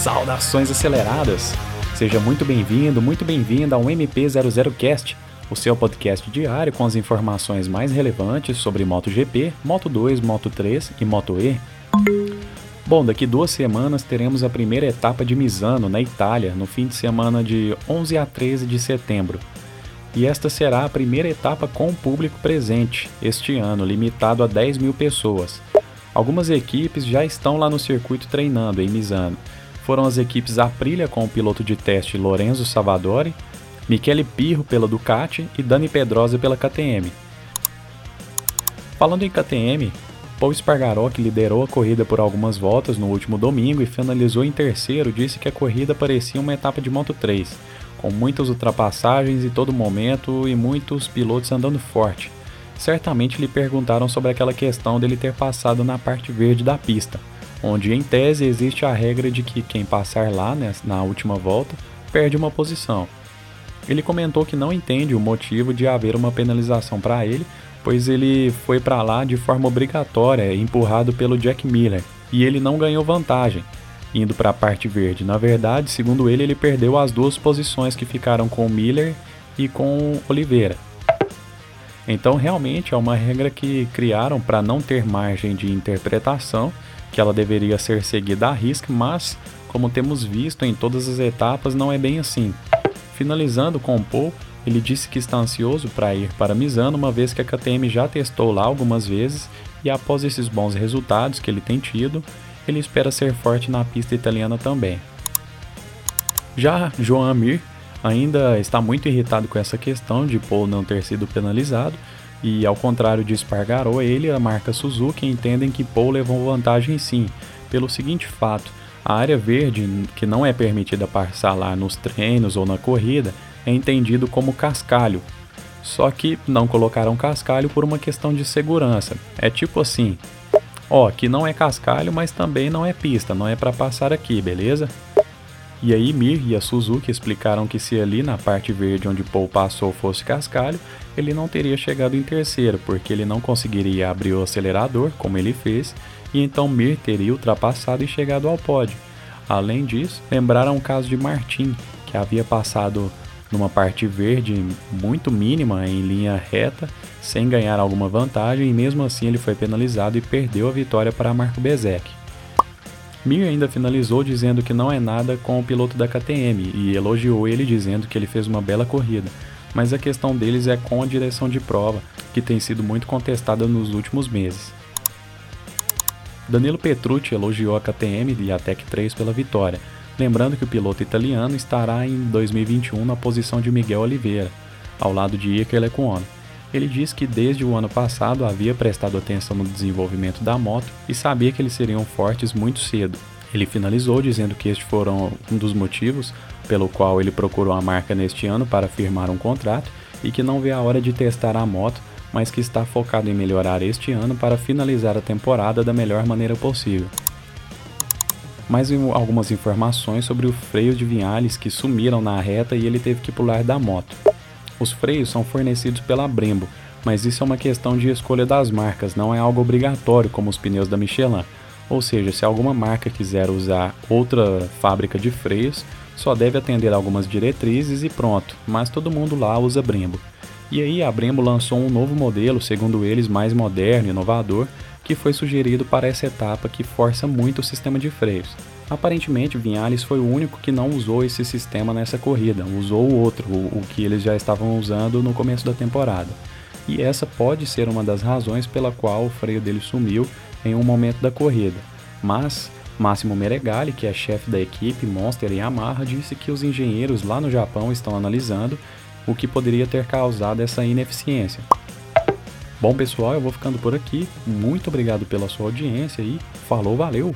Saudações aceleradas! Seja muito bem-vindo, muito bem-vinda ao MP00Cast, o seu podcast diário com as informações mais relevantes sobre MotoGP, Moto2, Moto3 e Moto E. Bom, daqui duas semanas teremos a primeira etapa de Misano, na Itália, no fim de semana de 11 a 13 de setembro. E esta será a primeira etapa com público presente, este ano, limitado a 10 mil pessoas. Algumas equipes já estão lá no circuito treinando em Misano. Foram as equipes Aprilia com o piloto de teste Lorenzo Savadori, Michele Pirro pela Ducati e Dani Pedrosa pela KTM. Falando em KTM, Paul Spargaró, que liderou a corrida por algumas voltas no último domingo e finalizou em terceiro, disse que a corrida parecia uma etapa de Moto 3, com muitas ultrapassagens em todo momento e muitos pilotos andando forte certamente lhe perguntaram sobre aquela questão dele ter passado na parte verde da pista, onde em tese existe a regra de que quem passar lá né, na última volta perde uma posição. Ele comentou que não entende o motivo de haver uma penalização para ele, pois ele foi para lá de forma obrigatória, empurrado pelo Jack Miller, e ele não ganhou vantagem, indo para a parte verde. Na verdade, segundo ele, ele perdeu as duas posições que ficaram com Miller e com Oliveira. Então, realmente é uma regra que criaram para não ter margem de interpretação, que ela deveria ser seguida à risca, mas, como temos visto em todas as etapas, não é bem assim. Finalizando com Paul, ele disse que está ansioso para ir para Misano, uma vez que a KTM já testou lá algumas vezes e após esses bons resultados que ele tem tido, ele espera ser forte na pista italiana também. Já Joan Mir ainda está muito irritado com essa questão de Paul não ter sido penalizado e, ao contrário de Spargaró, ele e a marca Suzuki entendem que Paul levou vantagem sim, pelo seguinte fato: a área verde, que não é permitida passar lá nos treinos ou na corrida, é entendido como cascalho. Só que não colocaram cascalho por uma questão de segurança. É tipo assim: ó, que não é cascalho, mas também não é pista, não é para passar aqui, beleza? E aí Mir e a Suzuki explicaram que se ali na parte verde onde Paul passou fosse cascalho, ele não teria chegado em terceiro, porque ele não conseguiria abrir o acelerador, como ele fez, e então Mir teria ultrapassado e chegado ao pódio. Além disso, lembraram o caso de Martin, que havia passado numa parte verde muito mínima em linha reta, sem ganhar alguma vantagem, e mesmo assim ele foi penalizado e perdeu a vitória para Marco Bezek. Mir ainda finalizou dizendo que não é nada com o piloto da KTM e elogiou ele dizendo que ele fez uma bela corrida, mas a questão deles é com a direção de prova, que tem sido muito contestada nos últimos meses. Danilo Petrucci elogiou a KTM e a Tech 3 pela vitória, lembrando que o piloto italiano estará em 2021 na posição de Miguel Oliveira, ao lado de Iker Lecuona. Ele diz que desde o ano passado havia prestado atenção no desenvolvimento da moto e sabia que eles seriam fortes muito cedo. Ele finalizou dizendo que estes foram um dos motivos pelo qual ele procurou a marca neste ano para firmar um contrato e que não vê a hora de testar a moto, mas que está focado em melhorar este ano para finalizar a temporada da melhor maneira possível. Mais algumas informações sobre o freio de Vinhales que sumiram na reta e ele teve que pular da moto. Os freios são fornecidos pela Brembo, mas isso é uma questão de escolha das marcas, não é algo obrigatório como os pneus da Michelin. Ou seja, se alguma marca quiser usar outra fábrica de freios, só deve atender algumas diretrizes e pronto, mas todo mundo lá usa Brembo. E aí a Brembo lançou um novo modelo, segundo eles mais moderno e inovador, que foi sugerido para essa etapa que força muito o sistema de freios. Aparentemente, Vinhales foi o único que não usou esse sistema nessa corrida, usou o outro, o, o que eles já estavam usando no começo da temporada. E essa pode ser uma das razões pela qual o freio dele sumiu em um momento da corrida. Mas Máximo Meregali, que é chefe da equipe Monster e Yamaha, disse que os engenheiros lá no Japão estão analisando o que poderia ter causado essa ineficiência. Bom pessoal, eu vou ficando por aqui. Muito obrigado pela sua audiência e falou, valeu!